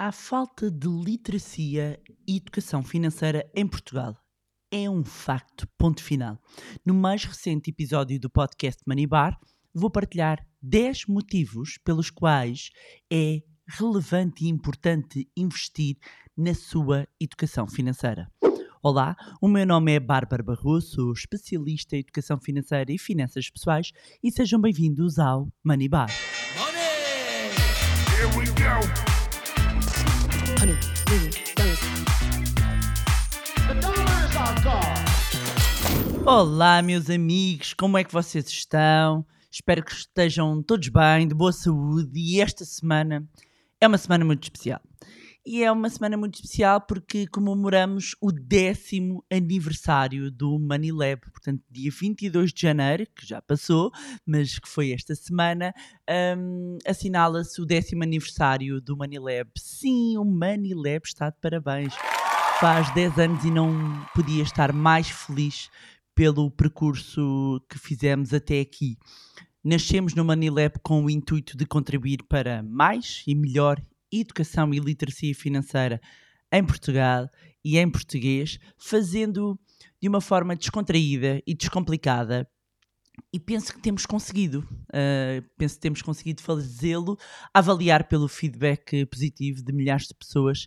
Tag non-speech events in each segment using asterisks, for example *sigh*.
Há falta de literacia e educação financeira em Portugal. É um facto, ponto final. No mais recente episódio do podcast Manibar, vou partilhar 10 motivos pelos quais é relevante e importante investir na sua educação financeira. Olá, o meu nome é Bárbara Barroso, sou especialista em educação financeira e finanças pessoais e sejam bem-vindos ao Manibar. Money! Here we go. Olá, meus amigos, como é que vocês estão? Espero que estejam todos bem, de boa saúde. E esta semana é uma semana muito especial. E é uma semana muito especial porque comemoramos o décimo aniversário do Money Lab. Portanto, dia 22 de janeiro, que já passou, mas que foi esta semana, hum, assinala-se o décimo aniversário do Money Lab. Sim, o Money Lab está de parabéns. Faz 10 anos e não podia estar mais feliz pelo percurso que fizemos até aqui. Nascemos no Manilab com o intuito de contribuir para mais e melhor educação e literacia financeira em Portugal e em português, fazendo de uma forma descontraída e descomplicada. E penso que temos conseguido, uh, penso que temos conseguido fazê-lo, avaliar pelo feedback positivo de milhares de pessoas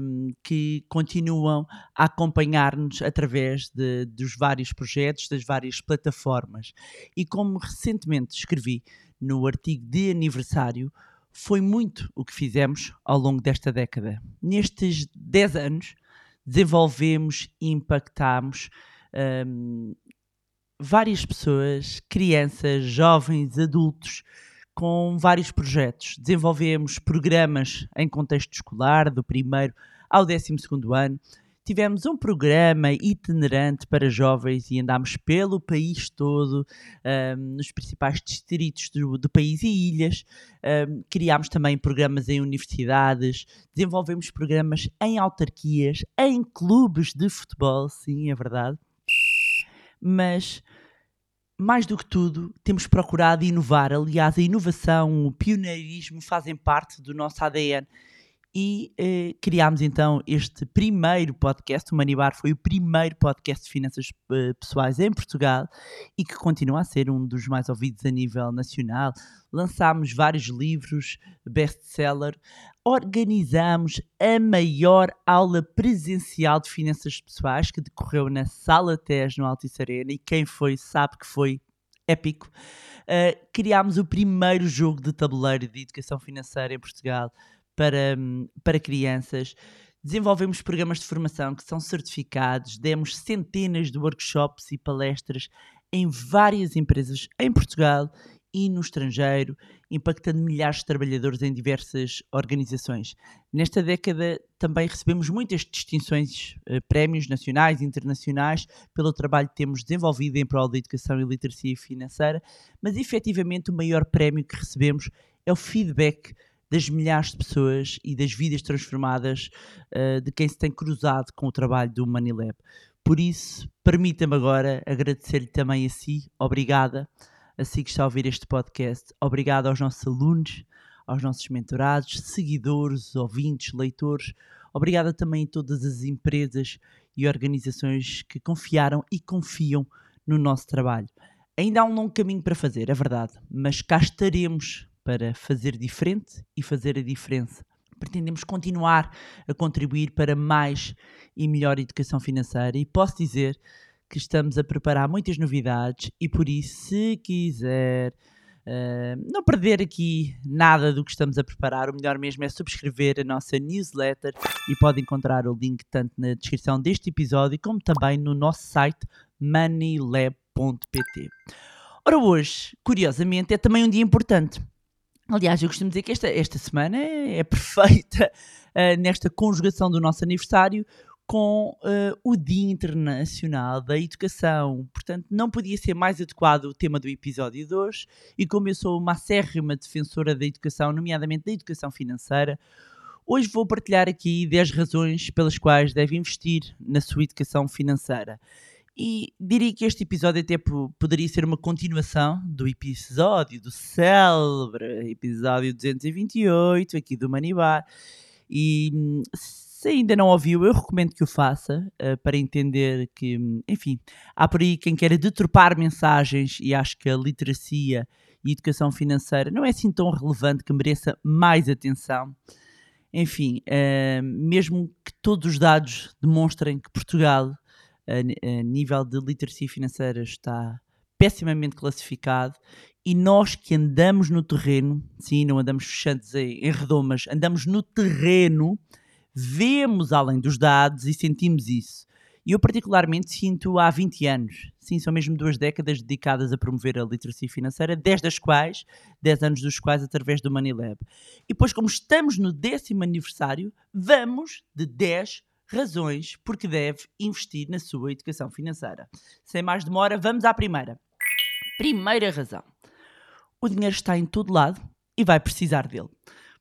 um, que continuam a acompanhar-nos através de, dos vários projetos, das várias plataformas. E como recentemente escrevi no artigo de aniversário, foi muito o que fizemos ao longo desta década. Nestes 10 anos, desenvolvemos impactámos um, várias pessoas, crianças, jovens, adultos, com vários projetos. Desenvolvemos programas em contexto escolar, do primeiro ao décimo segundo ano. Tivemos um programa itinerante para jovens e andámos pelo país todo, um, nos principais distritos do, do país e ilhas. Um, criámos também programas em universidades, desenvolvemos programas em autarquias, em clubes de futebol, sim, é verdade. Mas mais do que tudo, temos procurado inovar. Aliás, a inovação, o pioneirismo fazem parte do nosso ADN. E eh, criámos então este primeiro podcast. O Manibar foi o primeiro podcast de finanças eh, pessoais em Portugal e que continua a ser um dos mais ouvidos a nível nacional. Lançámos vários livros best-seller. Organizamos a maior aula presencial de finanças pessoais que decorreu na Sala TES no Altice Arena e quem foi sabe que foi épico. Uh, criámos o primeiro jogo de tabuleiro de educação financeira em Portugal para, para crianças. Desenvolvemos programas de formação que são certificados, demos centenas de workshops e palestras em várias empresas em Portugal e no estrangeiro, impactando milhares de trabalhadores em diversas organizações. Nesta década também recebemos muitas distinções, eh, prémios nacionais e internacionais pelo trabalho que temos desenvolvido em prol da educação e literacia financeira, mas efetivamente o maior prémio que recebemos é o feedback das milhares de pessoas e das vidas transformadas uh, de quem se tem cruzado com o trabalho do Manilab. Por isso, permita-me agora agradecer-lhe também a si, obrigada, a si que está a ouvir este podcast, obrigado aos nossos alunos, aos nossos mentorados, seguidores, ouvintes, leitores, obrigada também a todas as empresas e organizações que confiaram e confiam no nosso trabalho. Ainda há um longo caminho para fazer, é verdade, mas cá estaremos para fazer diferente e fazer a diferença. Pretendemos continuar a contribuir para mais e melhor educação financeira e posso dizer que estamos a preparar muitas novidades e por isso, se quiser uh, não perder aqui nada do que estamos a preparar, o melhor mesmo é subscrever a nossa newsletter e pode encontrar o link tanto na descrição deste episódio como também no nosso site moneylab.pt. Ora, hoje, curiosamente, é também um dia importante. Aliás, eu costumo dizer que esta, esta semana é, é perfeita uh, *laughs* nesta conjugação do nosso aniversário com uh, o Dia Internacional da Educação. Portanto, não podia ser mais adequado o tema do episódio de hoje. E como eu sou uma acérrima defensora da educação, nomeadamente da educação financeira, hoje vou partilhar aqui 10 razões pelas quais deve investir na sua educação financeira. E diria que este episódio até poderia ser uma continuação do episódio do célebre episódio 228 aqui do Manibar. E hum, se ainda não ouviu, eu recomendo que o faça eh, para entender que, hum, enfim, há por aí quem queira deturpar mensagens e acho que a literacia e educação financeira não é assim tão relevante que mereça mais atenção. Enfim, eh, mesmo que todos os dados demonstrem que Portugal, a, a nível de literacia financeira, está pessimamente classificado e nós que andamos no terreno, sim, não andamos fechados em, em redomas, andamos no terreno, vemos além dos dados e sentimos isso. E eu particularmente sinto há 20 anos, sim, são mesmo duas décadas dedicadas a promover a literacia financeira, 10 das quais, 10 anos dos quais através do Money Lab. E depois, como estamos no décimo aniversário, vamos de 10 razões porque deve investir na sua educação financeira. Sem mais demora, vamos à primeira. Primeira razão. O dinheiro está em todo lado e vai precisar dele.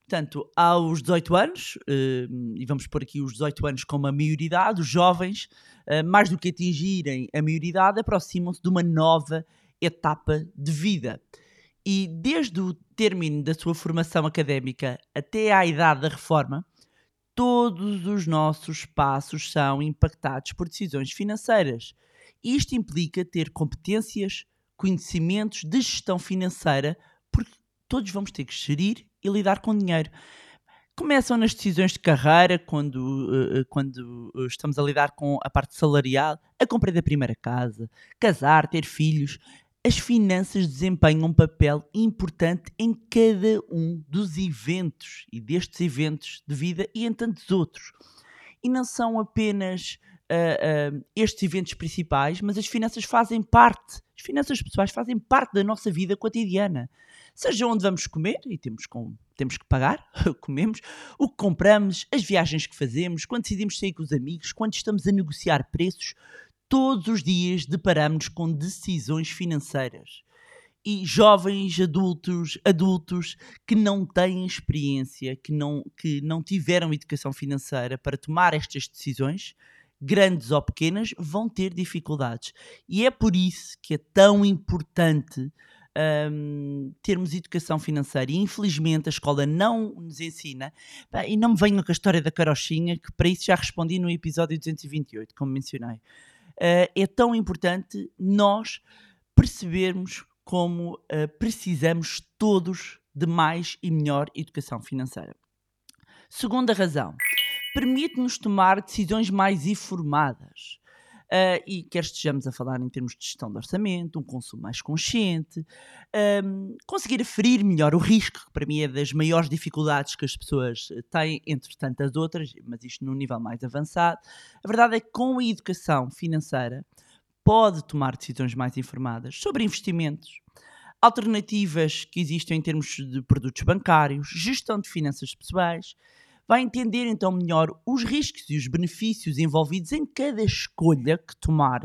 Portanto, aos 18 anos, eh, e vamos pôr aqui os 18 anos como a maioridade, os jovens, eh, mais do que atingirem a maioridade, aproximam-se de uma nova etapa de vida. E desde o término da sua formação académica até à idade da reforma, todos os nossos passos são impactados por decisões financeiras. Isto implica ter competências, conhecimentos de gestão financeira, porque todos vamos ter que gerir e lidar com dinheiro. Começam nas decisões de carreira, quando, eh, eh, quando eh, estamos a lidar com a parte salarial, a compra da primeira casa, casar, ter filhos. As finanças desempenham um papel importante em cada um dos eventos e destes eventos de vida e em tantos outros. E não são apenas ah, ah, estes eventos principais, mas as finanças fazem parte, as finanças pessoais fazem parte da nossa vida cotidiana. Seja onde vamos comer, e temos, com, temos que pagar, *laughs* comemos, o que compramos, as viagens que fazemos, quando decidimos sair com os amigos, quando estamos a negociar preços, todos os dias deparamos com decisões financeiras. E jovens, adultos, adultos que não têm experiência, que não, que não tiveram educação financeira para tomar estas decisões, grandes ou pequenas, vão ter dificuldades. E é por isso que é tão importante hum, termos educação financeira. E infelizmente a escola não nos ensina. E não me venham com a história da carochinha, que para isso já respondi no episódio 228, como mencionei. Uh, é tão importante nós percebermos como uh, precisamos todos de mais e melhor educação financeira. Segunda razão, permite-nos tomar decisões mais informadas. Uh, e quer estejamos a falar em termos de gestão de orçamento, um consumo mais consciente, um, conseguir aferir melhor o risco, que para mim é das maiores dificuldades que as pessoas eh, têm, entre tantas outras, mas isto num nível mais avançado. A verdade é que com a educação financeira pode tomar decisões mais informadas sobre investimentos, alternativas que existem em termos de produtos bancários, gestão de finanças pessoais, vai entender então melhor os riscos e os benefícios envolvidos em cada escolha que tomar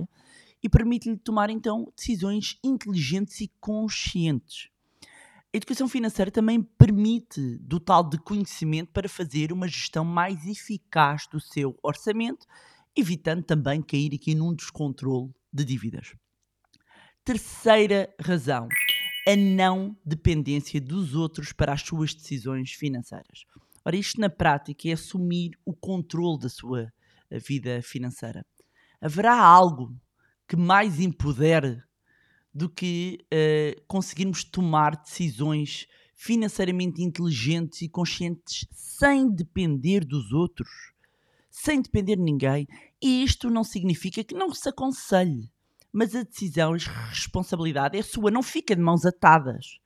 e permite-lhe tomar então decisões inteligentes e conscientes. A educação financeira também permite dotá-lo de conhecimento para fazer uma gestão mais eficaz do seu orçamento, evitando também cair aqui num descontrole de dívidas. Terceira razão, a não dependência dos outros para as suas decisões financeiras. Ora, isto na prática é assumir o controle da sua eh, vida financeira. Haverá algo que mais empodere do que uh, conseguirmos tomar decisões financeiramente inteligentes e conscientes sem depender dos outros, sem depender de ninguém. E isto não significa que não se aconselhe, mas a decisão, a responsabilidade é sua, não fica de mãos atadas.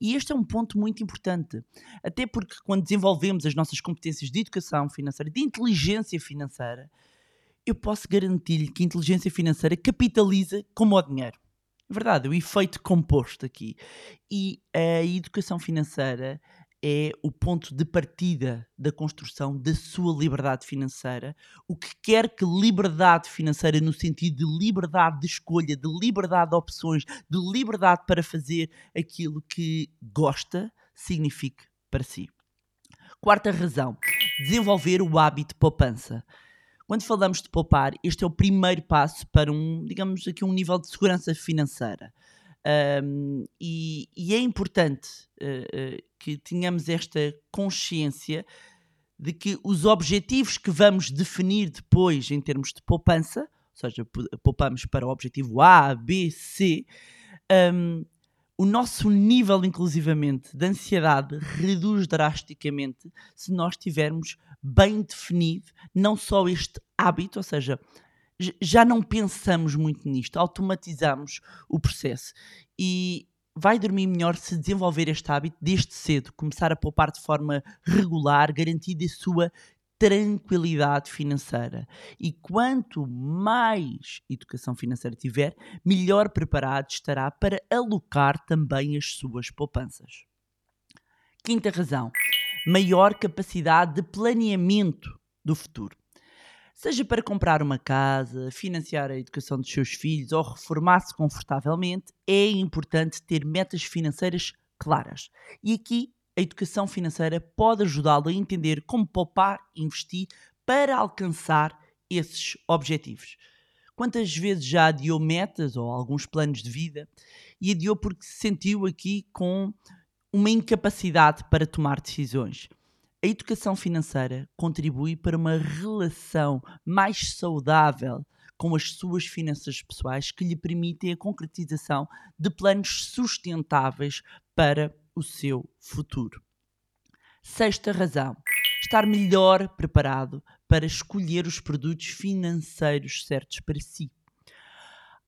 E este é um ponto muito importante, até porque quando desenvolvemos as nossas competências de educação financeira, de inteligência financeira, eu posso garantir-lhe que a inteligência financeira capitaliza como o dinheiro. É verdade, o efeito composto aqui. E a educação financeira é o ponto de partida da construção da sua liberdade financeira, o que quer que liberdade financeira, no sentido de liberdade de escolha, de liberdade de opções, de liberdade para fazer aquilo que gosta, signifique para si. Quarta razão, desenvolver o hábito de poupança. Quando falamos de poupar, este é o primeiro passo para um, digamos aqui, um nível de segurança financeira. Um, e, e, é importante uh, uh, que tenhamos esta consciência de que os objetivos que vamos definir depois em termos de poupança, ou seja, poupamos para o objetivo A, B, C, hum, o nosso nível, inclusivamente, de ansiedade reduz drasticamente se nós tivermos bem definido não só este hábito, ou seja, já não pensamos muito nisto, automatizamos o processo e vai dormir melhor se desenvolver este hábito desde cedo, começar a poupar de forma regular, garantindo a sua tranquilidade financeira. E quanto mais educação financeira tiver, melhor preparado estará para alocar também as suas poupanças. Quinta razão, maior capacidade de planeamento do futuro. Seja para comprar uma casa, financiar a educação dos seus filhos ou reformar-se confortavelmente, é importante ter metas financeiras claras. E aqui a educação financeira pode ajudá-lo a entender como poupar e investir para alcançar esses objetivos. Quantas vezes já adiou metas ou alguns planos de vida e adiou porque se sentiu aqui com uma incapacidade para tomar decisões? A educação financeira contribui para uma relação mais saudável com as suas finanças pessoais que lhe permitem a concretização de planos sustentáveis para o seu futuro. Sexta razão: estar melhor preparado para escolher os produtos financeiros certos para si.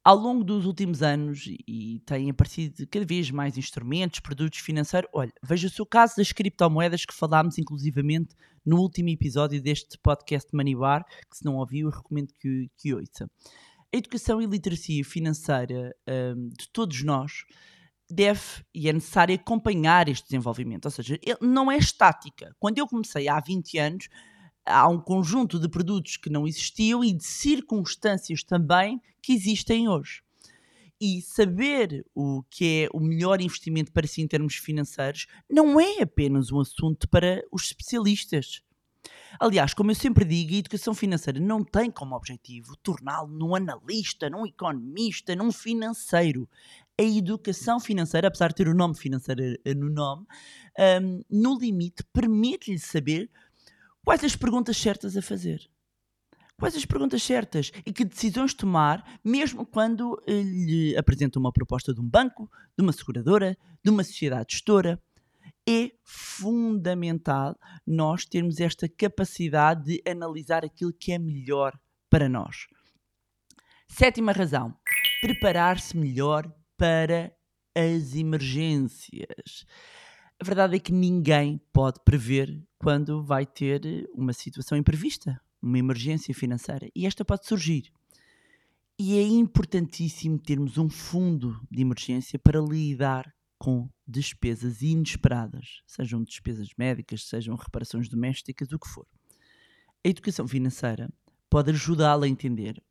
Ao longo dos últimos anos, e têm aparecido cada vez mais instrumentos, produtos financeiros. Olha, veja o caso das criptomoedas que falámos inclusivamente no último episódio deste podcast Money Bar, que se não ouviu, recomendo que, que ouça. A educação e literacia financeira hum, de todos nós deve e é necessário acompanhar este desenvolvimento. Ou seja, não é estática. Quando eu comecei há 20 anos, há um conjunto de produtos que não existiam e de circunstâncias também que existem hoje. E saber o que é o melhor investimento para si em termos financeiros não é apenas um assunto para os especialistas. Aliás, como eu sempre digo, a educação financeira não tem como objetivo torná-lo num analista, num economista, num financeiro. A educação financeira, apesar de ter o nome financeiro no nome, hum, no limite permite-lhe saber quais as perguntas certas a fazer. Quais as perguntas certas e que decisões tomar, mesmo quando eh, lhe apresenta uma proposta de um banco, de uma seguradora, de uma sociedade gestora. É fundamental nós termos esta capacidade de analisar aquilo que é melhor para nós. Sétima razão: preparar-se melhor para as emergências. A verdade é que ninguém pode prever quando vai ter uma situação imprevista, uma emergência financeira, e esta pode surgir. E é importantíssimo termos um fundo de emergência para lidar com despesas inesperadas, sejam despesas médicas, sejam reparações domésticas, o que for. A educação financeira pode ajudá-lo a entender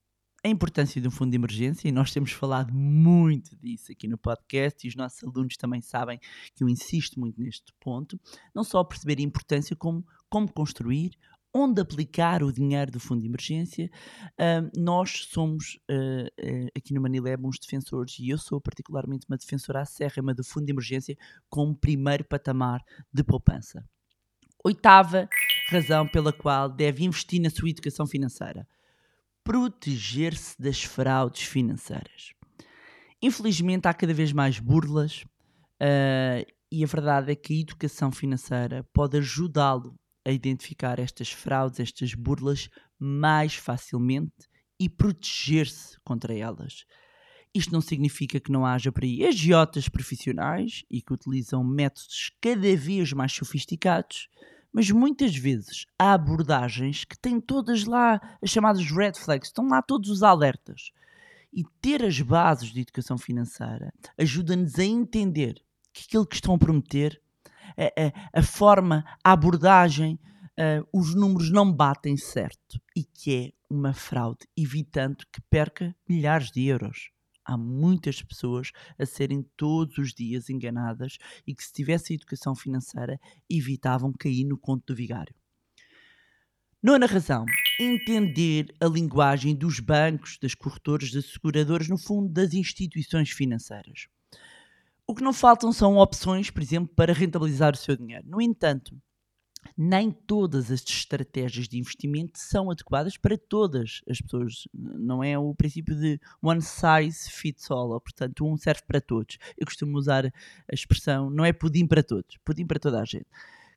a importância de um fundo de emergência, e nós temos falado muito disso aqui no podcast, e os nossos alunos também sabem que eu insisto muito neste ponto, não só perceber a importância, como como construir, onde aplicar o dinheiro do fundo de emergência. Ah, nós somos, ah, ah, aqui no Manilab, uns defensores, e eu sou particularmente uma defensora acérrima do fundo de emergência como primeiro patamar de poupança. Oitava razão pela qual deve investir na sua educação financeira proteger-se das fraudes financeiras. Infelizmente, há cada vez mais burlas ah, e a verdade é que a educação financeira pode ajudá-lo a identificar estas fraudes, estas burlas mais facilmente e proteger-se contra elas. Isto não significa que não haja por aí agiotas profissionais e que utilizam métodos cada vez mais sofisticados, mas muitas vezes há abordagens que têm todas lá as chamadas red flags, estão lá todos os alertas. E ter as bases de educação financeira ajuda-nos a entender que aquilo que estão a prometer, a, a- a forma, a abordagem, ah, os números não batem certo e que é uma fraude, evitando que perca milhares de euros. Há muitas pessoas a serem todos os dias enganadas e que, se tivessem educação financeira, evitavam cair no conto do vigário. Nona razão: entender a linguagem dos bancos, das corretoras, das seguradoras, no fundo, das instituições financeiras. O que não faltam são opções, por exemplo, para rentabilizar o seu dinheiro. No entanto, nem todas as estratégias de investimento são adequadas para todas as pessoas. Não é o princípio de one size fits all, ou, portanto, um serve para todos. Eu costumo usar a expressão não é pudim para todos, pudim para toda a gente.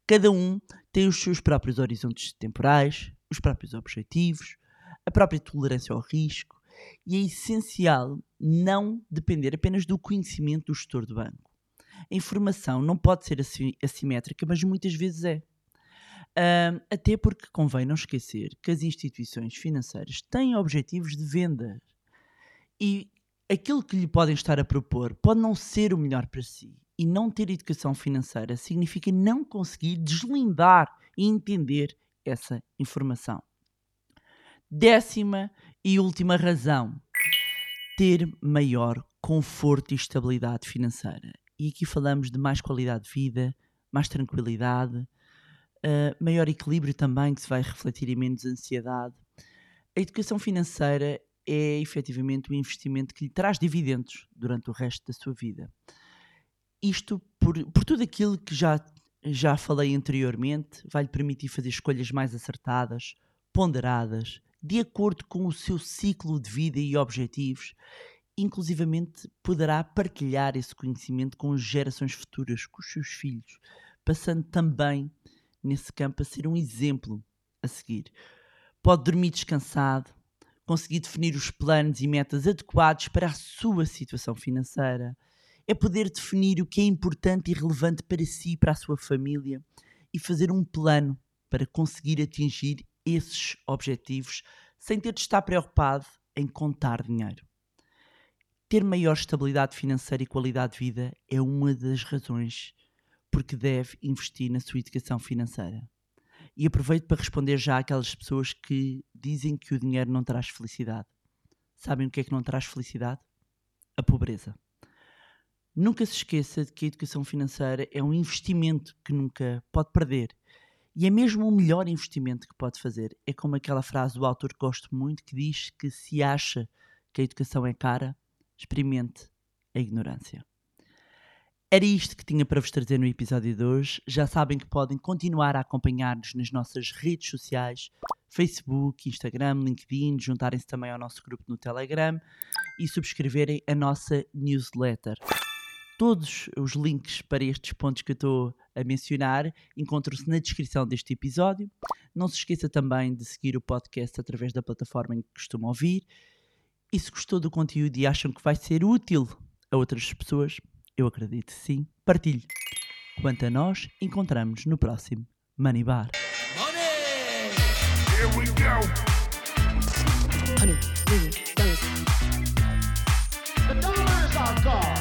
Cada um tem os seus próprios horizontes temporais, os próprios objetivos, a própria tolerância ao risco, e é essencial não depender apenas do conhecimento do gestor de banco. A informação não pode ser assi- assimétrica, mas muitas vezes é. Até porque convém não esquecer que as instituições financeiras têm objetivos de venda e aquilo que lhe podem estar a propor pode não ser o melhor para si. E não ter educação financeira significa não conseguir deslindar e entender essa informação. Décima e última razão: ter maior conforto e estabilidade financeira. E aqui falamos de mais qualidade de vida, mais tranquilidade, Uh, maior equilíbrio também, que se vai refletir em menos ansiedade. A educação financeira é efetivamente um investimento que lhe traz dividendos durante o resto da sua vida. Isto por, por tudo aquilo que já, já falei anteriormente, vai lhe permitir fazer escolhas mais acertadas, ponderadas, de acordo com o seu ciclo de vida e objetivos. Inclusivamente poderá partilhar esse conhecimento com gerações futuras, com os seus filhos, passando também nesse campo a ser um exemplo a seguir. Pode dormir descansado, conseguir definir os planos e metas adequados para a sua situação financeira, é poder definir o que é importante e relevante para si e para a sua família e fazer um plano para conseguir atingir esses objetivos sem ter de estar preocupado em contar dinheiro. Ter maior estabilidade financeira e qualidade de vida é uma das razões porque deve investir na sua educação financeira. E aproveito para responder já àquelas pessoas que dizem que o dinheiro não traz felicidade. Sabem o que é que não traz felicidade? A pobreza. Nunca se esqueça de que a educação financeira é um investimento que nunca pode perder. E é mesmo o melhor investimento que pode fazer. É como aquela frase do autor que gosto muito que diz que se acha que a educação é cara, experimente a ignorância. Era isto que tinha para vos trazer no episódio de hoje. Já sabem que podem continuar a acompanhar-nos nas nossas redes sociais, Facebook, Instagram, LinkedIn, juntarem-se também ao nosso grupo no Telegram e subscreverem a nossa newsletter. Todos os links para estes pontos que eu estou a mencionar encontram-se na descrição deste episódio. Não se esqueça também de seguir o podcast através da plataforma em que costumam ouvir. E se gostou do conteúdo e acham que vai ser útil a outras pessoas, eu acredito sim. Partilhe. Quanto a nós, encontramos no próximo Money Bar. Money! Here we go! Honey, million, dollars. The dollars are gone!